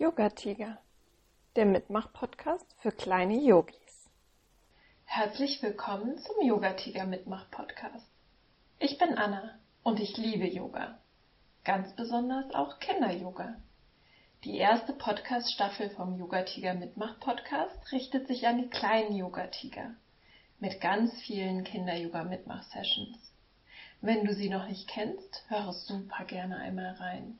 Yoga Tiger, der Mitmach-Podcast für kleine Yogis. Herzlich willkommen zum Yoga Tiger Mitmach-Podcast. Ich bin Anna und ich liebe Yoga. Ganz besonders auch Kinder-Yoga. Die erste Podcast-Staffel vom Yoga Tiger Mitmach-Podcast richtet sich an die kleinen Yoga Tiger mit ganz vielen Kinder-Yoga-Mitmach-Sessions. Wenn du sie noch nicht kennst, höre super gerne einmal rein.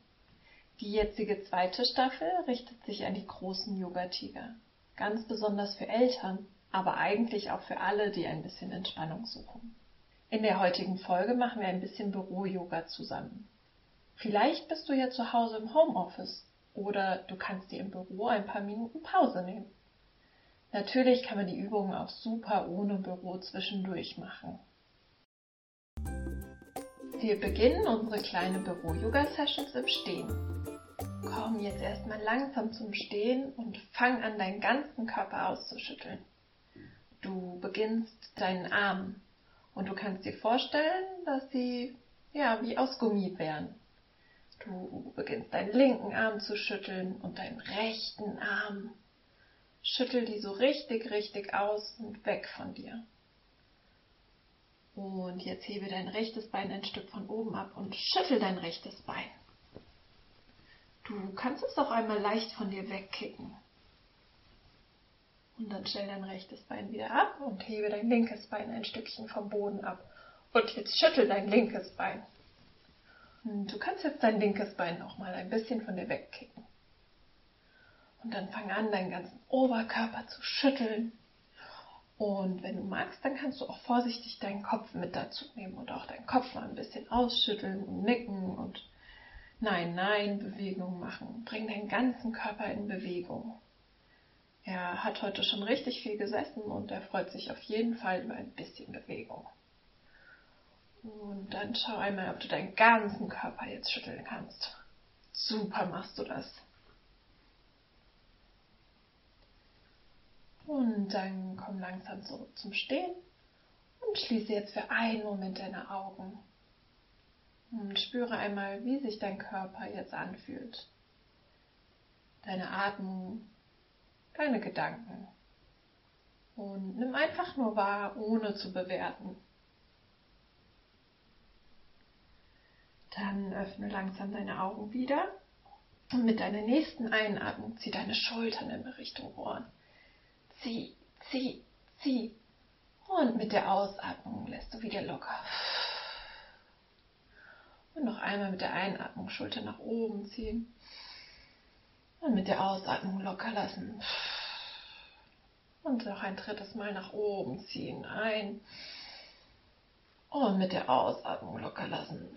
Die jetzige zweite Staffel richtet sich an die großen Yoga-Tiger. Ganz besonders für Eltern, aber eigentlich auch für alle, die ein bisschen Entspannung suchen. In der heutigen Folge machen wir ein bisschen Büro-Yoga zusammen. Vielleicht bist du ja zu Hause im Homeoffice oder du kannst dir im Büro ein paar Minuten Pause nehmen. Natürlich kann man die Übungen auch super ohne Büro zwischendurch machen. Wir beginnen unsere kleine Büro-Yoga-Sessions im Stehen. Komm jetzt erstmal langsam zum Stehen und fang an, deinen ganzen Körper auszuschütteln. Du beginnst deinen Arm und du kannst dir vorstellen, dass sie ja wie aus Gummi wären. Du beginnst deinen linken Arm zu schütteln und deinen rechten Arm. Schüttel die so richtig, richtig aus und weg von dir. Und jetzt hebe dein rechtes Bein ein Stück von oben ab und schüttel dein rechtes Bein. Du kannst es auch einmal leicht von dir wegkicken. Und dann stell dein rechtes Bein wieder ab und hebe dein linkes Bein ein Stückchen vom Boden ab. Und jetzt schüttel dein linkes Bein. Und du kannst jetzt dein linkes Bein auch mal ein bisschen von dir wegkicken. Und dann fang an, deinen ganzen Oberkörper zu schütteln. Und wenn du magst, dann kannst du auch vorsichtig deinen Kopf mit dazu nehmen und auch deinen Kopf mal ein bisschen ausschütteln und nicken und Nein, nein, Bewegung machen. Bring deinen ganzen Körper in Bewegung. Er hat heute schon richtig viel gesessen und er freut sich auf jeden Fall über ein bisschen Bewegung. Und dann schau einmal, ob du deinen ganzen Körper jetzt schütteln kannst. Super machst du das. Und dann komm langsam zurück zum Stehen und schließe jetzt für einen Moment deine Augen. Und spüre einmal, wie sich dein Körper jetzt anfühlt. Deine Atmung, deine Gedanken. Und nimm einfach nur wahr, ohne zu bewerten. Dann öffne langsam deine Augen wieder. Und mit deiner nächsten Einatmung zieh deine Schultern in Richtung Ohren. Zieh, zieh, zieh. Und mit der Ausatmung lässt du wieder locker. Und noch einmal mit der Einatmung Schulter nach oben ziehen. Und mit der Ausatmung locker lassen. Und noch ein drittes Mal nach oben ziehen. Ein. Und mit der Ausatmung locker lassen.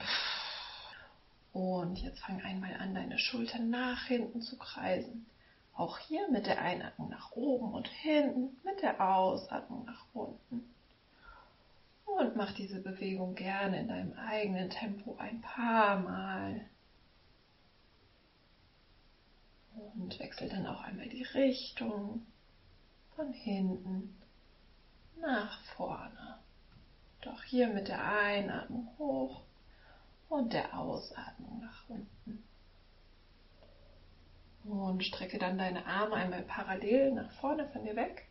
Und jetzt fang einmal an, deine Schultern nach hinten zu kreisen. Auch hier mit der Einatmung nach oben und hinten, mit der Ausatmung nach unten. Und mach diese Bewegung gerne in deinem eigenen Tempo ein paar Mal. Und wechsel dann auch einmal die Richtung von hinten nach vorne. Doch hier mit der Einatmung hoch und der Ausatmung nach unten. Und strecke dann deine Arme einmal parallel nach vorne von dir weg.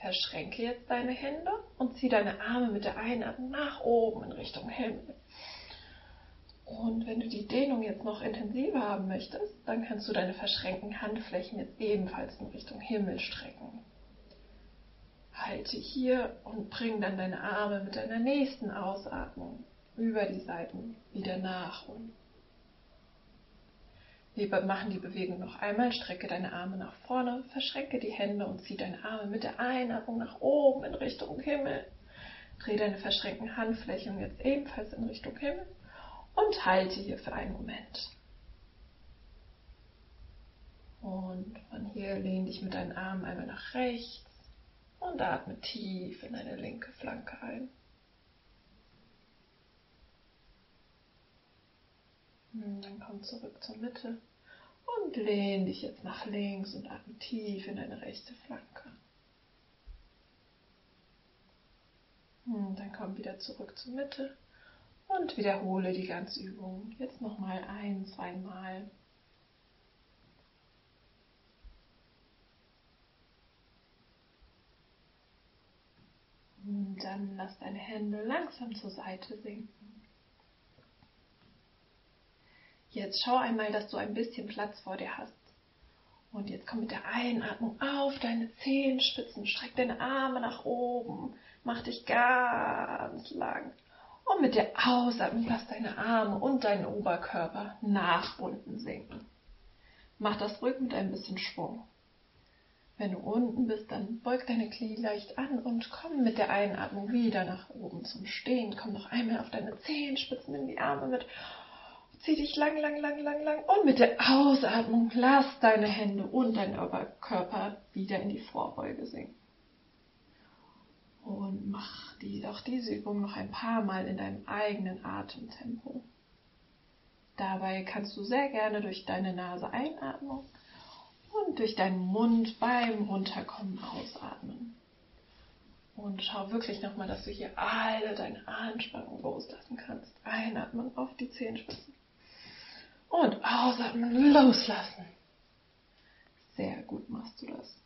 Verschränke jetzt deine Hände und zieh deine Arme mit der Einatmung nach oben in Richtung Himmel. Und wenn du die Dehnung jetzt noch intensiver haben möchtest, dann kannst du deine verschränkten Handflächen jetzt ebenfalls in Richtung Himmel strecken. Halte hier und bring dann deine Arme mit deiner nächsten Ausatmung über die Seiten wieder nach und wir machen die Bewegung noch einmal. Strecke deine Arme nach vorne, verschränke die Hände und zieh deine Arme mit der Einatmung nach oben in Richtung Himmel. Dreh deine verschränkten Handflächen jetzt ebenfalls in Richtung Himmel und halte hier für einen Moment. Und von hier lehn dich mit deinen Armen einmal nach rechts und atme tief in deine linke Flanke ein. Dann hm. komm zurück zur Mitte und lehn dich jetzt nach links und atme tief in deine rechte Flanke. Hm, dann komm wieder zurück zur Mitte und wiederhole die ganze Übung. Jetzt nochmal ein, zweimal. Mal. Dann lass deine Hände langsam zur Seite sinken. Jetzt schau einmal, dass du ein bisschen Platz vor dir hast. Und jetzt komm mit der Einatmung auf deine Zehenspitzen, streck deine Arme nach oben, mach dich ganz lang. Und mit der Ausatmung lass deine Arme und deinen Oberkörper nach unten sinken. Mach das ruhig mit ein bisschen Schwung. Wenn du unten bist, dann beug deine Knie leicht an und komm mit der Einatmung wieder nach oben zum Stehen. Komm noch einmal auf deine Zehenspitzen in die Arme mit. Zieh dich lang, lang, lang, lang, lang. Und mit der Ausatmung lass deine Hände und dein Oberkörper wieder in die Vorbeuge sinken. Und mach die, auch diese Übung noch ein paar Mal in deinem eigenen Atemtempo. Dabei kannst du sehr gerne durch deine Nase einatmen und durch deinen Mund beim Runterkommen ausatmen. Und schau wirklich nochmal, dass du hier alle deine Anspannung loslassen kannst. Einatmen auf die Zehenspitzen. Und ausatmen, loslassen. Sehr gut machst du das.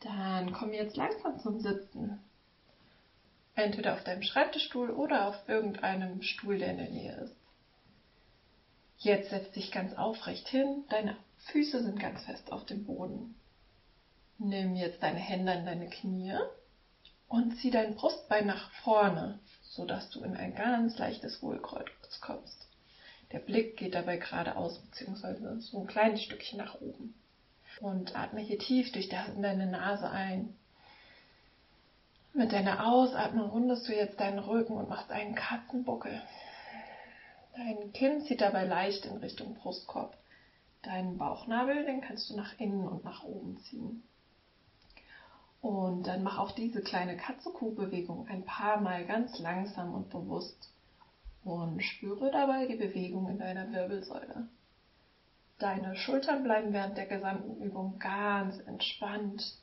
Dann komm jetzt langsam zum Sitzen. Entweder auf deinem Schreibtischstuhl oder auf irgendeinem Stuhl, der in der Nähe ist. Jetzt setz dich ganz aufrecht hin, deine Füße sind ganz fest auf dem Boden. Nimm jetzt deine Hände an deine Knie und zieh dein Brustbein nach vorne, sodass du in ein ganz leichtes Hohlkreuz kommst. Der Blick geht dabei geradeaus bzw. so ein kleines Stückchen nach oben. Und atme hier tief durch deine Nase ein. Mit deiner Ausatmung rundest du jetzt deinen Rücken und machst einen Katzenbuckel. Dein Kinn zieht dabei leicht in Richtung Brustkorb. Deinen Bauchnabel, den kannst du nach innen und nach oben ziehen. Und dann mach auch diese kleine Katze-Kuh-Bewegung ein paar Mal ganz langsam und bewusst. Und spüre dabei die Bewegung in deiner Wirbelsäule. Deine Schultern bleiben während der gesamten Übung ganz entspannt.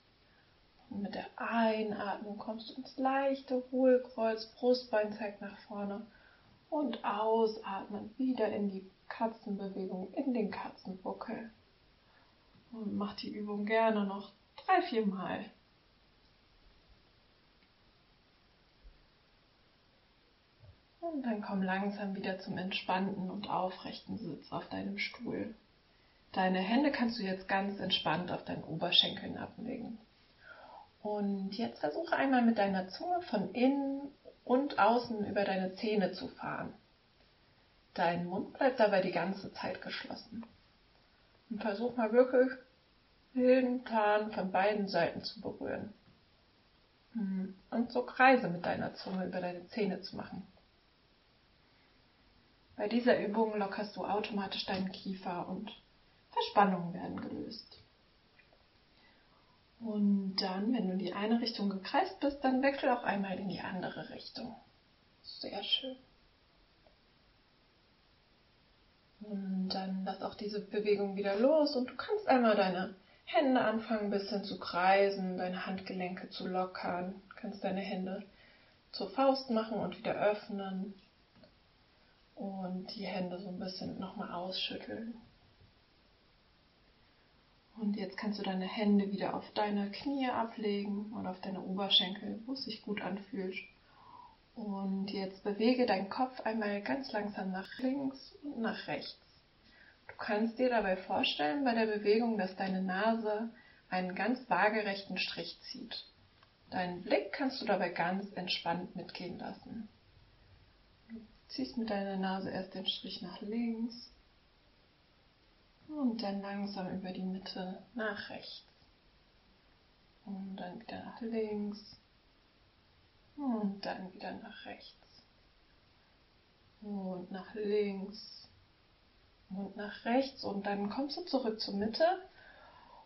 Und mit der Einatmung kommst du ins leichte Hohlkreuz, Brustbein zeigt nach vorne und ausatmen wieder in die Katzenbewegung, in den Katzenbuckel. Und mach die Übung gerne noch drei, vier Mal. Und dann komm langsam wieder zum entspannten und aufrechten Sitz auf deinem Stuhl. Deine Hände kannst du jetzt ganz entspannt auf deinen Oberschenkeln ablegen. Und jetzt versuche einmal mit deiner Zunge von innen und außen über deine Zähne zu fahren. Dein Mund bleibt dabei die ganze Zeit geschlossen. Und versuch mal wirklich den Zahn von beiden Seiten zu berühren. Hm. Und so Kreise mit deiner Zunge über deine Zähne zu machen. Bei dieser Übung lockerst du automatisch deinen Kiefer und Verspannungen werden gelöst. Und dann, wenn du in die eine Richtung gekreist bist, dann wechsel auch einmal in die andere Richtung. Sehr schön. Und dann lass auch diese Bewegung wieder los und du kannst einmal deine Hände anfangen, ein bisschen zu kreisen, deine Handgelenke zu lockern. Du kannst deine Hände zur Faust machen und wieder öffnen. Und die Hände so ein bisschen nochmal ausschütteln. Und jetzt kannst du deine Hände wieder auf deine Knie ablegen oder auf deine Oberschenkel, wo es sich gut anfühlt. Und jetzt bewege deinen Kopf einmal ganz langsam nach links und nach rechts. Du kannst dir dabei vorstellen bei der Bewegung, dass deine Nase einen ganz waagerechten Strich zieht. Deinen Blick kannst du dabei ganz entspannt mitgehen lassen. Ziehst mit deiner Nase erst den Strich nach links und dann langsam über die Mitte nach rechts. Und dann wieder nach links. Und dann wieder nach rechts. Und nach links. Und nach rechts. Und dann kommst du zurück zur Mitte.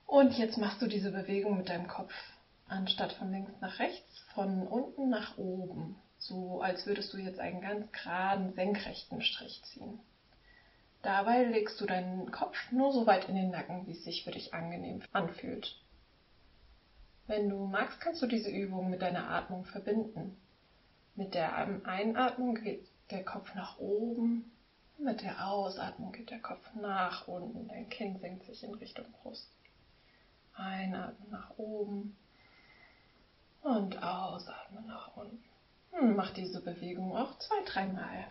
Und jetzt machst du diese Bewegung mit deinem Kopf. Anstatt von links nach rechts, von unten nach oben. So als würdest du jetzt einen ganz geraden, senkrechten Strich ziehen. Dabei legst du deinen Kopf nur so weit in den Nacken, wie es sich für dich angenehm anfühlt. Wenn du magst, kannst du diese Übung mit deiner Atmung verbinden. Mit der Einatmung geht der Kopf nach oben, mit der Ausatmung geht der Kopf nach unten, dein Kinn senkt sich in Richtung Brust. Einatmen nach oben Und ausatmen nach unten. Hm, mach diese Bewegung auch zwei, dreimal.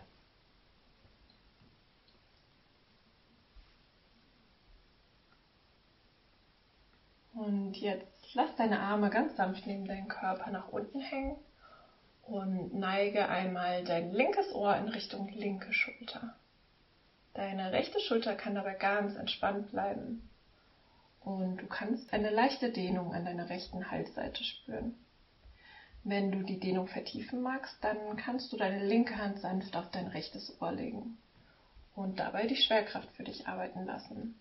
Und jetzt lass deine Arme ganz sanft neben deinen Körper nach unten hängen und neige einmal dein linkes Ohr in Richtung linke Schulter. Deine rechte Schulter kann dabei ganz entspannt bleiben. Und du kannst eine leichte Dehnung an deiner rechten Halsseite spüren. Wenn du die Dehnung vertiefen magst, dann kannst du deine linke Hand sanft auf dein rechtes Ohr legen und dabei die Schwerkraft für dich arbeiten lassen.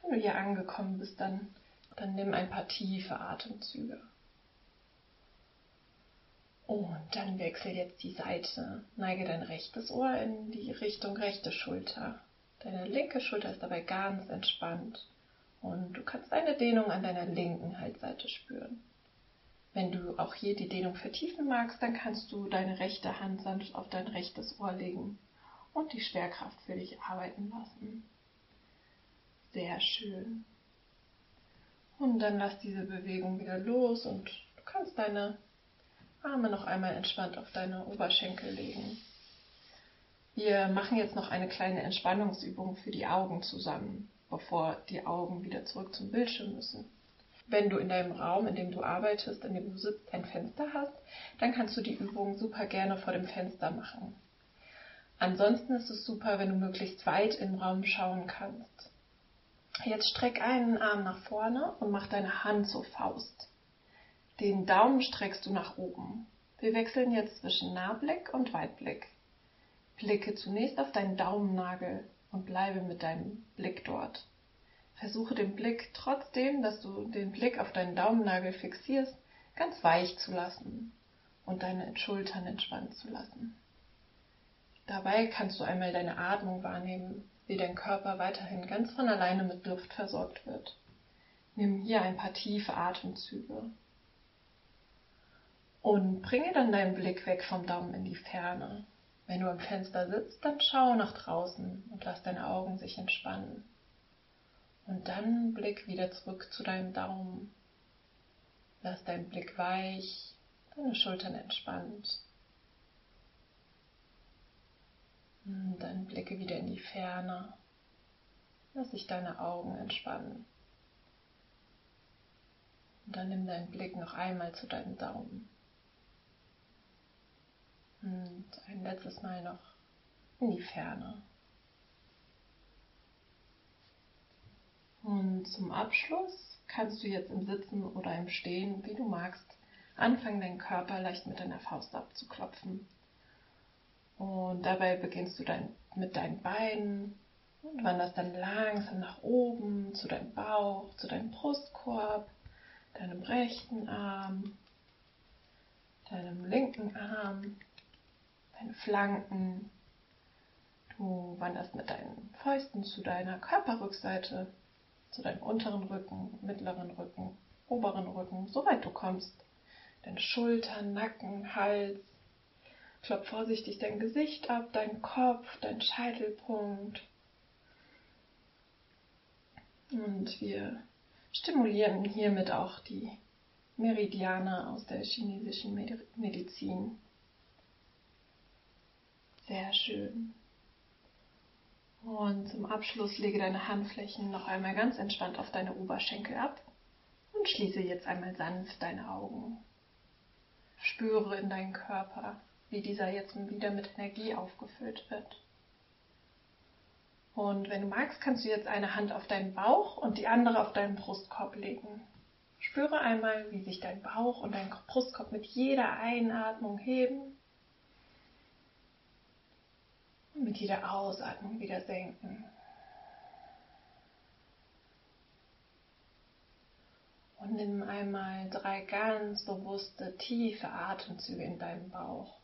Wenn du hier angekommen bist, dann, dann nimm ein paar tiefe Atemzüge. Und dann wechsel jetzt die Seite. Neige dein rechtes Ohr in die Richtung rechte Schulter. Deine linke Schulter ist dabei ganz entspannt. Und du kannst eine Dehnung an deiner linken Halsseite spüren. Wenn du auch hier die Dehnung vertiefen magst, dann kannst du deine rechte Hand sanft auf dein rechtes Ohr legen und die Schwerkraft für dich arbeiten lassen. Sehr schön. Und dann lass diese Bewegung wieder los und du kannst deine Arme noch einmal entspannt auf deine Oberschenkel legen. Wir machen jetzt noch eine kleine Entspannungsübung für die Augen zusammen, bevor die Augen wieder zurück zum Bildschirm müssen. Wenn du in deinem Raum, in dem du arbeitest, in dem du sitzt, ein Fenster hast, dann kannst du die Übung super gerne vor dem Fenster machen. Ansonsten ist es super, wenn du möglichst weit im Raum schauen kannst. Jetzt streck einen Arm nach vorne und mach deine Hand zur Faust. Den Daumen streckst du nach oben. Wir wechseln jetzt zwischen Nahblick und Weitblick. Blicke zunächst auf deinen Daumennagel und bleibe mit deinem Blick dort. Versuche den Blick, trotzdem, dass du den Blick auf deinen Daumennagel fixierst, ganz weich zu lassen und deine Schultern entspannt zu lassen. Dabei kannst du einmal deine Atmung wahrnehmen, wie dein Körper weiterhin ganz von alleine mit Luft versorgt wird. Nimm hier ein paar tiefe Atemzüge und bringe dann deinen Blick weg vom Daumen in die Ferne. Wenn du am Fenster sitzt, dann schau nach draußen und lass deine Augen sich entspannen. Und dann Blick wieder zurück zu deinem Daumen. Lass deinen Blick weich, deine Schultern entspannt. Und dann blicke wieder in die Ferne. Lass sich deine Augen entspannen. Und dann nimm deinen Blick noch einmal zu deinem Daumen. Und ein letztes Mal noch in die Ferne. Und zum Abschluss kannst du jetzt im Sitzen oder im Stehen, wie du magst, anfangen, deinen Körper leicht mit deiner Faust abzuklopfen. Und dabei beginnst du dein, mit deinen Beinen und wanderst dann langsam nach oben zu deinem Bauch, zu deinem Brustkorb, deinem rechten Arm, deinem linken Arm, deine Flanken. Du wanderst mit deinen Fäusten zu deiner Körperrückseite, zu deinem unteren Rücken, mittleren Rücken, oberen Rücken, soweit du kommst. Deine Schultern, Nacken, Hals. Klopf vorsichtig dein Gesicht ab, dein Kopf, dein Scheitelpunkt. Und wir stimulieren hiermit auch die Meridiane aus der chinesischen Medizin. Sehr schön. Und zum Abschluss lege deine Handflächen noch einmal ganz entspannt auf deine Oberschenkel ab und schließe jetzt einmal sanft deine Augen. Spüre in deinen Körper, wie dieser jetzt wieder mit Energie aufgefüllt wird. Und wenn du magst, kannst du jetzt eine Hand auf deinen Bauch und die andere auf deinen Brustkorb legen. Spüre einmal, wie sich dein Bauch und dein Brustkorb mit jeder Einatmung heben und mit jeder Ausatmung wieder senken. Und nimm einmal drei ganz bewusste, tiefe Atemzüge in deinem Bauch.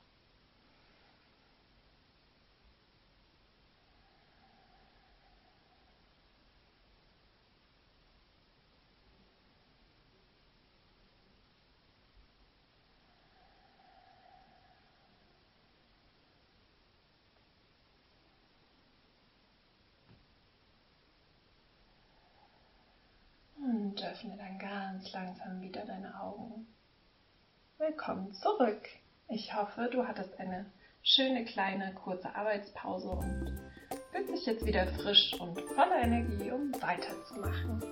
Und öffne dann ganz langsam wieder deine Augen. willkommen zurück. Ich hoffe, du hattest eine schöne kleine kurze Arbeitspause und fühlst dich jetzt wieder frisch und voller Energie, um weiterzumachen.